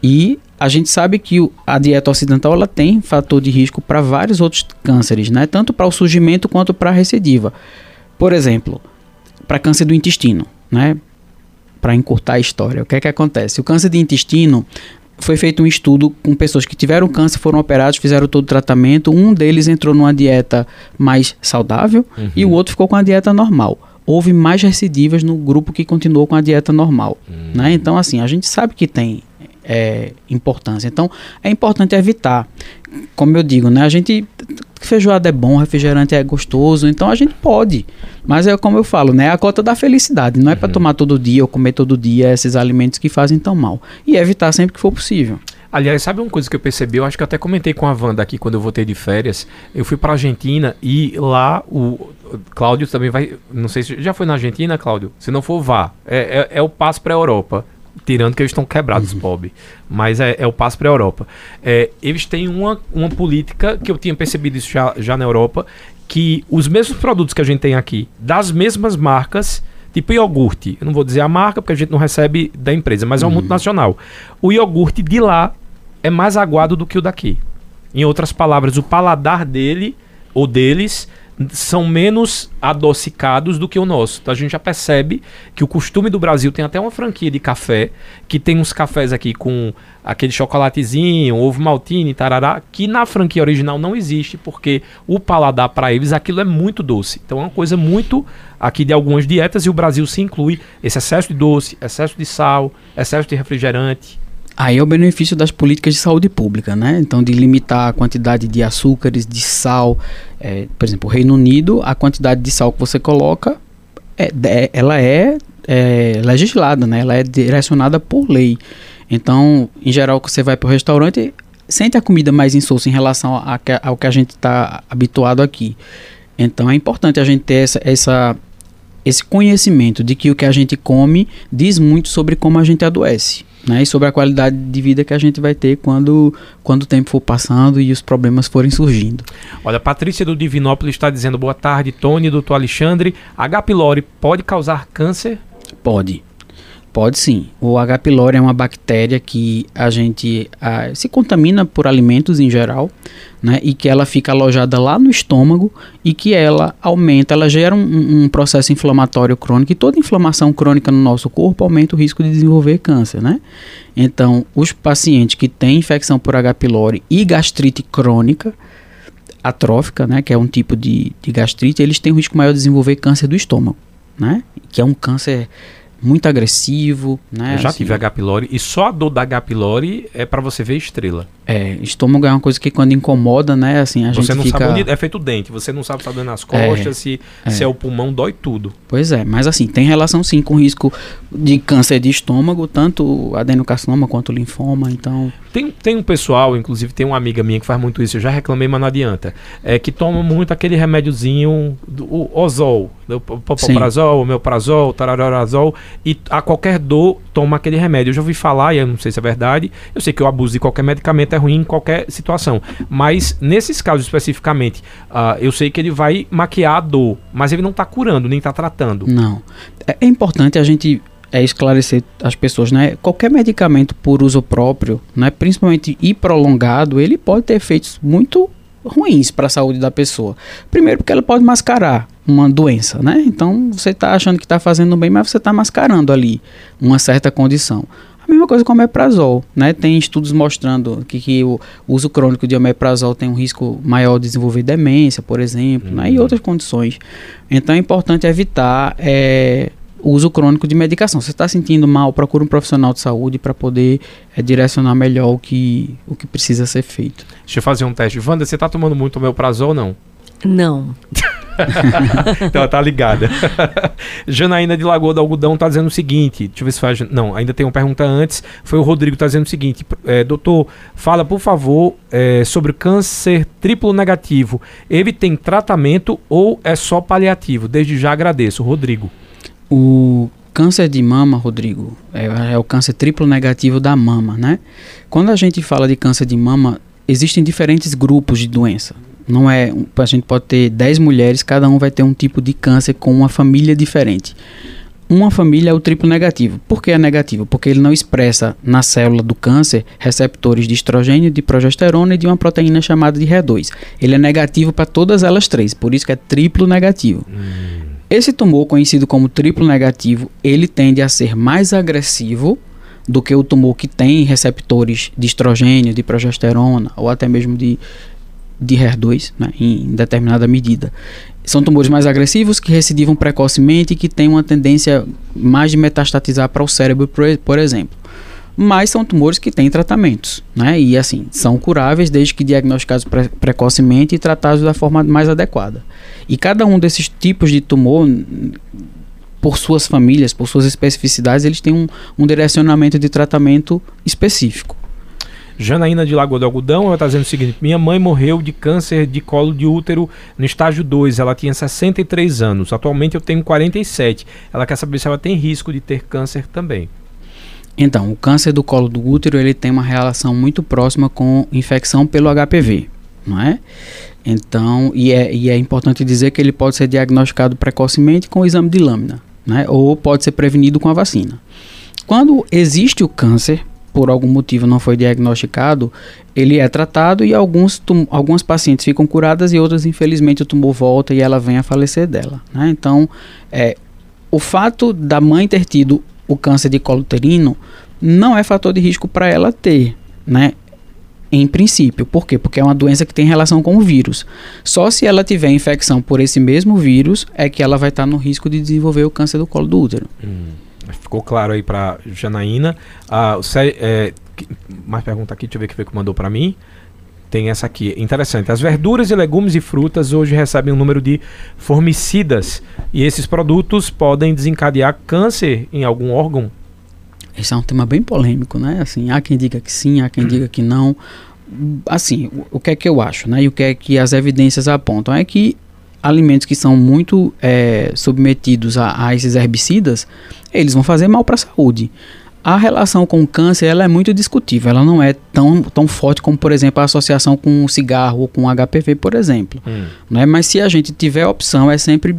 E a gente sabe que o- a dieta ocidental ela tem fator de risco para vários outros cânceres, né, tanto para o surgimento quanto para a recidiva. Por exemplo, para câncer do intestino, né? Para encurtar a história, o que é que acontece? O câncer de intestino foi feito um estudo com pessoas que tiveram câncer, foram operados, fizeram todo o tratamento. Um deles entrou numa dieta mais saudável e o outro ficou com a dieta normal. Houve mais recidivas no grupo que continuou com a dieta normal. Né? Então, assim, a gente sabe que tem é, importância. Então, é importante evitar. Como eu digo, né? A gente feijoada é bom, refrigerante é gostoso, então a gente pode. Mas é como eu falo, né? É a cota da felicidade. Não é para uhum. tomar todo dia ou comer todo dia esses alimentos que fazem tão mal. E evitar sempre que for possível. Aliás, sabe uma coisa que eu percebi? Eu acho que até comentei com a Wanda aqui quando eu voltei de férias. Eu fui para Argentina e lá o Cláudio também vai. Não sei se já foi na Argentina, Cláudio. Se não for, vá. É, é, é o passo para a Europa. Tirando que eles estão quebrados, uhum. pobre. Mas é, é, o passo para a Europa. É, eles têm uma, uma política que eu tinha percebido isso já, já na Europa, que os mesmos produtos que a gente tem aqui, das mesmas marcas, tipo iogurte, eu não vou dizer a marca porque a gente não recebe da empresa, mas é um uhum. multinacional. O iogurte de lá é mais aguado do que o daqui. Em outras palavras, o paladar dele ou deles são menos adocicados do que o nosso. Então a gente já percebe que o costume do Brasil tem até uma franquia de café, que tem uns cafés aqui com aquele chocolatezinho, ovo maltine, tarará, que na franquia original não existe, porque o paladar para eles aquilo é muito doce. Então é uma coisa muito aqui de algumas dietas e o Brasil se inclui esse excesso de doce, excesso de sal, excesso de refrigerante. Aí é o benefício das políticas de saúde pública, né? Então, de limitar a quantidade de açúcares, de sal. É, por exemplo, o Reino Unido, a quantidade de sal que você coloca, é, é, ela é, é, legislada, né? Ela é direcionada por lei. Então, em geral, você vai para o restaurante, sente a comida mais insossa em relação a, ao que a gente está habituado aqui. Então, é importante a gente ter essa, essa, esse conhecimento de que o que a gente come diz muito sobre como a gente adoece né? E sobre a qualidade de vida que a gente vai ter quando, quando o tempo for passando e os problemas forem surgindo. Olha, a Patrícia do Divinópolis está dizendo boa tarde, Tony, doutor Alexandre. H. pylori pode causar câncer? Pode. Pode sim. O H. pylori é uma bactéria que a gente se contamina por alimentos em geral, né? E que ela fica alojada lá no estômago e que ela aumenta, ela gera um, um, processo inflamatório crônico e toda inflamação crônica no nosso corpo aumenta o risco de desenvolver câncer, né? Então, os pacientes que têm infecção por H. pylori e gastrite crônica, atrófica, né? Que é um tipo de, de gastrite, eles têm o risco maior de desenvolver câncer do estômago, né? Que é um câncer muito agressivo, né? Eu já assim, tive H. pylori e só a dor da H. pylori é para você ver estrela. É, estômago é uma coisa que quando incomoda, né, assim, a você gente não fica... sabe onde é feito o dente, você não sabe se tá doendo nas costas, é, se, é. se é o pulmão, dói tudo. Pois é, mas assim, tem relação sim com risco de câncer de estômago, tanto adenocarcinoma quanto linfoma, então... Tem, tem um pessoal, inclusive tem uma amiga minha que faz muito isso, eu já reclamei, mas não adianta, é que toma muito aquele remédiozinho, do, o Ozol, o popoprazol, o meuprazol, o tararazol, e a qualquer dor toma aquele remédio. Eu já ouvi falar, e eu não sei se é verdade, eu sei que o abuso de qualquer medicamento é ruim em qualquer situação. Mas nesses casos especificamente, uh, eu sei que ele vai maquiar a dor, mas ele não está curando, nem está tratando. Não. É, é importante a gente é esclarecer as pessoas, né? Qualquer medicamento por uso próprio, né, principalmente e prolongado, ele pode ter efeitos muito ruins para a saúde da pessoa. Primeiro porque ela pode mascarar uma doença, né? Então você está achando que está fazendo bem, mas você está mascarando ali uma certa condição. A mesma coisa com o omeprazol, né? Tem estudos mostrando que, que o uso crônico de omeprazol tem um risco maior de desenvolver demência, por exemplo, uhum. né? e uhum. outras condições. Então é importante evitar é, uso crônico de medicação. Você está sentindo mal, procura um profissional de saúde para poder é, direcionar melhor o que, o que precisa ser feito. Deixa eu fazer um teste. Wanda, você está tomando muito omeprazol ou não? Não. então ela tá ligada. Janaína de Lagoa do Algodão tá dizendo o seguinte: deixa eu ver se faz. Não, ainda tem uma pergunta antes. Foi o Rodrigo tá dizendo o seguinte: é, doutor, fala por favor é, sobre câncer triplo negativo. Ele tem tratamento ou é só paliativo? Desde já agradeço. Rodrigo. O câncer de mama, Rodrigo, é, é o câncer triplo negativo da mama, né? Quando a gente fala de câncer de mama, existem diferentes grupos de doença. Não é, a gente pode ter 10 mulheres, cada um vai ter um tipo de câncer com uma família diferente. Uma família é o triplo negativo. Por que é negativo? Porque ele não expressa na célula do câncer receptores de estrogênio, de progesterona e de uma proteína chamada de RE2. Ele é negativo para todas elas três, por isso que é triplo negativo. Hum. Esse tumor, conhecido como triplo negativo, ele tende a ser mais agressivo do que o tumor que tem receptores de estrogênio, de progesterona ou até mesmo de de HER2 né, em determinada medida. São tumores mais agressivos que recidivam precocemente e que têm uma tendência mais de metastatizar para o cérebro, por, por exemplo. Mas são tumores que têm tratamentos, né? E assim, são curáveis desde que diagnosticados pre precocemente e tratados da forma mais adequada. E cada um desses tipos de tumor, por suas famílias, por suas especificidades, eles têm um, um direcionamento de tratamento específico. Janaína de Lagoa do Algodão, ela está dizendo o seguinte: minha mãe morreu de câncer de colo de útero no estágio 2. Ela tinha 63 anos. Atualmente eu tenho 47. Ela quer saber se ela tem risco de ter câncer também. Então, o câncer do colo do útero ele tem uma relação muito próxima com infecção pelo HPV, não é? Então, e é, e é importante dizer que ele pode ser diagnosticado precocemente com o exame de lâmina, né? Ou pode ser prevenido com a vacina. Quando existe o câncer, por algum motivo não foi diagnosticado, ele é tratado e alguns algumas pacientes ficam curadas e outras, infelizmente, o tumor volta e ela vem a falecer dela. Né? Então, é, o fato da mãe ter tido o câncer de colo uterino não é fator de risco para ela ter, né? Em princípio. Por quê? Porque é uma doença que tem relação com o vírus. Só se ela tiver infecção por esse mesmo vírus é que ela vai estar no risco de desenvolver o câncer do colo do útero. Hum, ficou claro aí para Janaína. Ah, é, mais pergunta aqui, deixa eu ver o que que mandou para mim. Tem essa aqui, interessante. As verduras e legumes e frutas hoje recebem um número de formicidas e esses produtos podem desencadear câncer em algum órgão? Esse é um tema bem polêmico, né? Assim, há quem diga que sim, há quem diga que não. Assim, o, o que é que eu acho, né? E o que é que as evidências apontam é que alimentos que são muito é, submetidos a, a, esses herbicidas, eles vão fazer mal para a saúde a relação com o câncer ela é muito discutível. Ela não é tão, tão forte como, por exemplo, a associação com o cigarro ou com o HPV, por exemplo. Hum. Né? Mas se a gente tiver opção, é sempre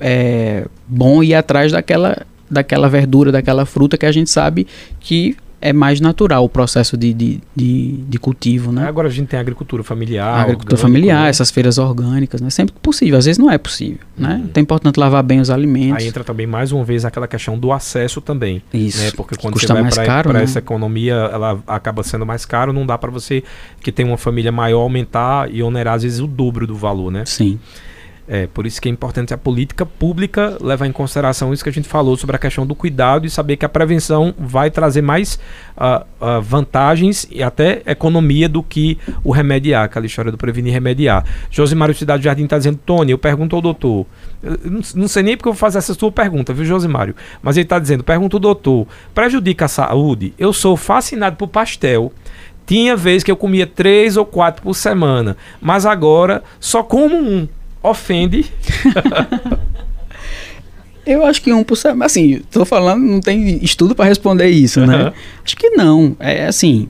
é, bom ir atrás daquela, daquela verdura, daquela fruta que a gente sabe que é mais natural o processo de, de, de, de cultivo, né? Agora a gente tem a agricultura familiar. A agricultura familiar, né? essas feiras orgânicas, né? Sempre que possível. Às vezes não é possível, né? Então é importante lavar bem os alimentos. Aí entra também mais uma vez aquela questão do acesso também. Isso. Né? Porque quando você vai para né? essa economia, ela acaba sendo mais caro, não dá para você que tem uma família maior aumentar e onerar às vezes o dobro do valor, né? Sim. É, por isso que é importante a política pública levar em consideração isso que a gente falou sobre a questão do cuidado e saber que a prevenção vai trazer mais uh, uh, vantagens e até economia do que o remediar, aquela história do prevenir e remediar. Josimário Cidade Jardim está dizendo, Tony, eu pergunto ao doutor, não, sei nem porque eu vou fazer essa sua pergunta, viu, Josimário? Mas ele está dizendo, pergunta ao doutor, prejudica a saúde? Eu sou fascinado por pastel, tinha vez que eu comia três ou quatro por semana, mas agora só como um ofende. Eu acho que um por semana. Assim, tô falando, não tem estudo para responder isso, uhum. né? Acho que não. É assim,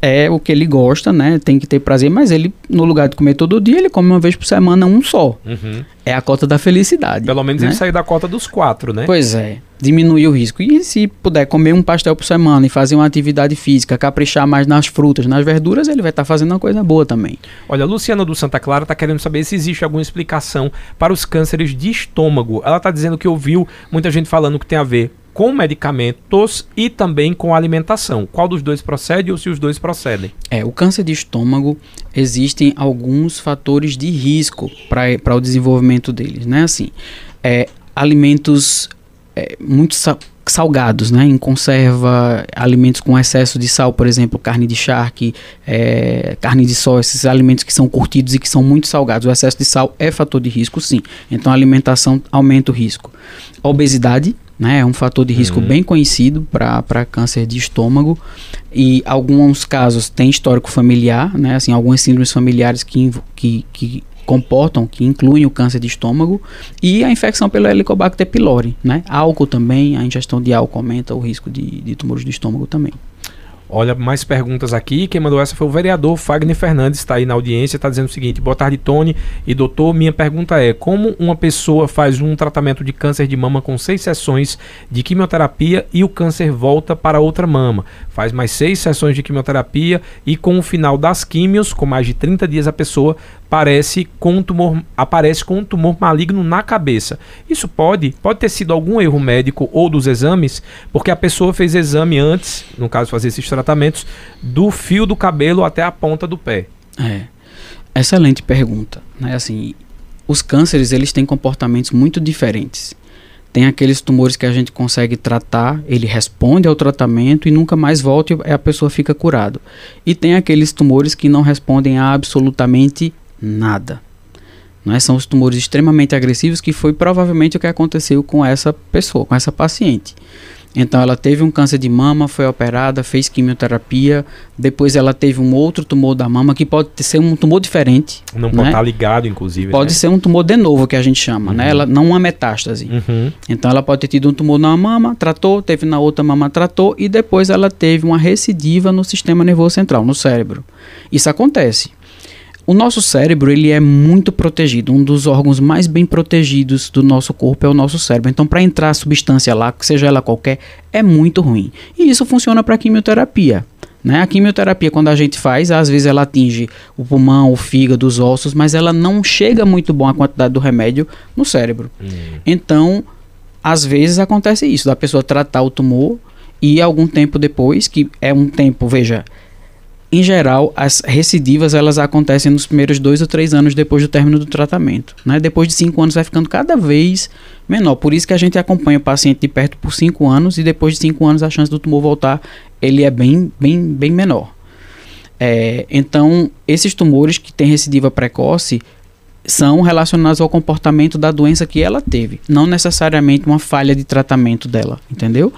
é o que ele gosta, né? Tem que ter prazer, mas ele, no lugar de comer todo dia, ele come uma vez por semana um só. Uhum. É a cota da felicidade. Pelo menos né? ele sair da cota dos quatro, né? Pois é. Diminuir o risco. E se puder comer um pastel por semana e fazer uma atividade física, caprichar mais nas frutas, nas verduras, ele vai estar tá fazendo uma coisa boa também. Olha, a Luciana do Santa Clara está querendo saber se existe alguma explicação para os cânceres de estômago. Ela está dizendo que ouviu muita gente falando que tem a ver com medicamentos e também com alimentação. Qual dos dois procede ou se os dois procedem? É, o câncer de estômago existem alguns fatores de risco para o desenvolvimento deles, né? Assim, é, alimentos é, muito salgados, né? Em conserva, alimentos com excesso de sal, por exemplo, carne de charque, é, carne de soja, esses alimentos que são curtidos e que são muito salgados. O excesso de sal é fator de risco, sim. Então a alimentação aumenta o risco. A obesidade, né? É um fator de risco uhum. bem conhecido para câncer de estômago e alguns casos tem histórico familiar, né? Assim, algumas síndromes familiares que, que, que comportam, que incluem o câncer de estômago e a infecção pelo Helicobacter pylori, né? Álcool também, a ingestão de álcool aumenta o risco de, de tumores do estômago também. Olha, mais perguntas aqui. Quem mandou essa foi o vereador Fagner Fernandes, está aí na audiência, está dizendo o seguinte: boa tarde, Tony e doutor. Minha pergunta é: como uma pessoa faz um tratamento de câncer de mama com seis sessões de quimioterapia e o câncer volta para outra mama? Faz mais seis sessões de quimioterapia e com o final das químios, com mais de 30 dias, a pessoa parece com um tumor, aparece com um tumor maligno na cabeça. Isso pode, pode ter sido algum erro médico ou dos exames, porque a pessoa fez exame antes, no caso fazer esses tratamentos, do fio do cabelo até a ponta do pé. É. Excelente pergunta, né? Assim, os cânceres eles têm comportamentos muito diferentes. Tem aqueles tumores que a gente consegue tratar, ele responde ao tratamento e nunca mais volta e a pessoa fica curado. E tem aqueles tumores que não respondem a absolutamente nada. Não é? São os tumores extremamente agressivos, que foi provavelmente o que aconteceu com essa pessoa, com essa paciente. Então ela teve um câncer de mama, foi operada, fez quimioterapia, depois ela teve um outro tumor da mama que pode ser um tumor diferente. Não né? pode estar ligado, inclusive. Pode né? ser um tumor de novo que a gente chama, né? Uhum. Ela não uma metástase. Uhum. Então ela pode ter tido um tumor na mama, tratou, teve na outra mama, tratou e depois ela teve uma recidiva no sistema nervoso central, no cérebro. Isso acontece. O nosso cérebro ele é muito protegido. Um dos órgãos mais bem protegidos do nosso corpo é o nosso cérebro. Então, para entrar a substância lá, seja ela qualquer, é muito ruim. E isso funciona para quimioterapia. Né? A quimioterapia, quando a gente faz, às vezes ela atinge o pulmão, o fígado, os ossos, mas ela não chega muito bom a quantidade do remédio no cérebro. Hum. Então, às vezes acontece isso, da pessoa tratar o tumor e algum tempo depois, que é um tempo, veja, em geral, as recidivas elas acontecem nos primeiros dois ou três anos depois do término do tratamento. Né? Depois de cinco anos vai ficando cada vez menor. Por isso que a gente acompanha o paciente de perto por cinco anos e depois de cinco anos a chance do tumor voltar ele é bem, bem, bem menor. É, então, esses tumores que têm recidiva precoce são relacionados ao comportamento da doença que ela teve, não necessariamente uma falha de tratamento dela, entendeu?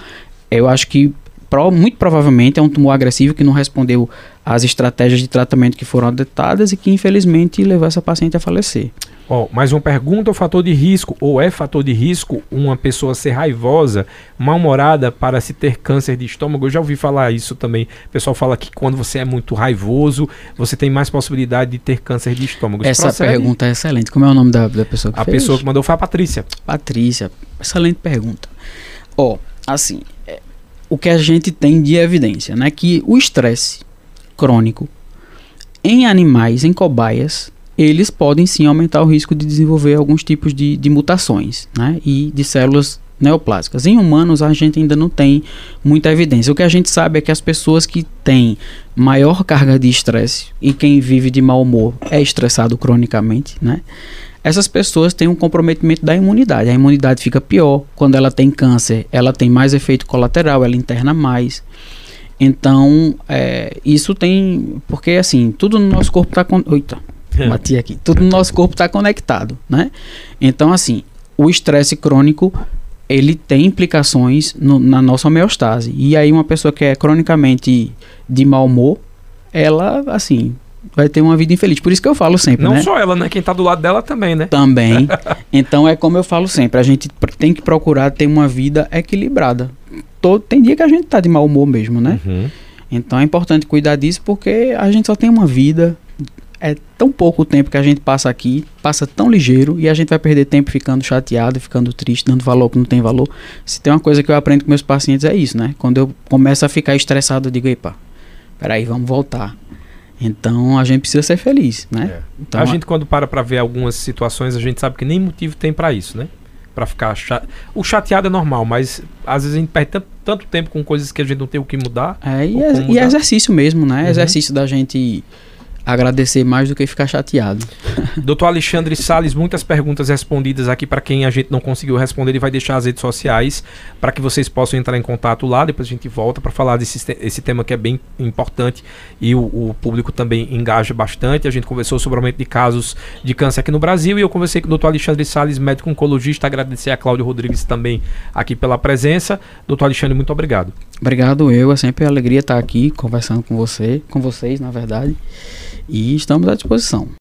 Eu acho que pro, muito provavelmente é um tumor agressivo que não respondeu às estratégias de tratamento que foram adotadas e que infelizmente levou essa paciente a falecer. Ó, mais uma pergunta, o fator de risco, ou é fator de risco uma pessoa ser raivosa, mal-humorada para se ter câncer de estômago? Eu já ouvi falar isso também. O pessoal fala que quando você é muito raivoso, você tem mais possibilidade de ter câncer de estômago. Essa procede? pergunta é excelente. Como é o nome da, da pessoa que A fez? pessoa que mandou foi a Patrícia. Patrícia, excelente pergunta. Ó, assim, é, o que a gente tem de evidência, né, que o estresse crônico em animais, em cobaias, eles podem sim aumentar o risco de desenvolver alguns tipos de, de mutações, né, e de células neoplásicas. Em humanos, a gente ainda não tem muita evidência. O que a gente sabe é que as pessoas que têm maior carga de estresse e quem vive de mau humor é estressado cronicamente, né? Essas pessoas têm um comprometimento da imunidade. A imunidade fica pior. Quando ela tem câncer, ela tem mais efeito colateral, ela interna mais. Então, é, isso tem. Porque, assim, tudo no nosso corpo está. Con... Eita, bati aqui. Tudo no nosso corpo está conectado, né? Então, assim, o estresse crônico. Ele tem implicações no- na nossa homeostase. E aí, uma pessoa que é cronicamente de mau humor, ela, assim, vai ter uma vida infeliz. Por isso que eu falo sempre, Não né? só ela, né? Quem tá do lado dela também, né? Também. então é como eu falo sempre, a gente tem que procurar ter uma vida equilibrada. Todo, tem dia que a gente tá de mau humor mesmo, né? Uhum. Então é importante cuidar disso porque a gente só tem uma vida. É tão pouco o tempo que a gente passa aqui, passa tão ligeiro e a gente vai perder tempo ficando chateado, ficando triste, dando valor que não tem valor. Se tem uma coisa que eu aprendo com meus pacientes é isso, né? Quando eu começo a ficar estressado, eu digo, epa, peraí, vamos voltar. Então a gente precisa ser feliz, né? É. Então, a gente, quando para pra ver algumas situações, a gente sabe que nem motivo tem pra isso, né? Pra ficar chateado. O chateado é normal, mas às vezes a gente perde tanto, tanto tempo com coisas que a gente não tem o que mudar. É, e, é, como e mudar. é exercício mesmo, né? Uhum. Exercício da gente agradecer mais do que ficar chateado. Doutor Alexandre Sales, muitas perguntas respondidas aqui para quem a gente não conseguiu responder. Ele vai deixar as redes sociais para que vocês possam entrar em contato lá. Depois a gente volta para falar desse esse tema que é bem importante e o, o público também engaja bastante. A gente conversou sobre o aumento de casos de câncer aqui no Brasil e eu conversei com o doutor Alexandre Sales, médico oncologista. Agradecer a Cláudio Rodrigues também aqui pela presença. Doutor Alexandre, muito obrigado. Obrigado eu, é sempre uma alegria estar aqui conversando com você, com vocês, na verdade. E estamos à disposição.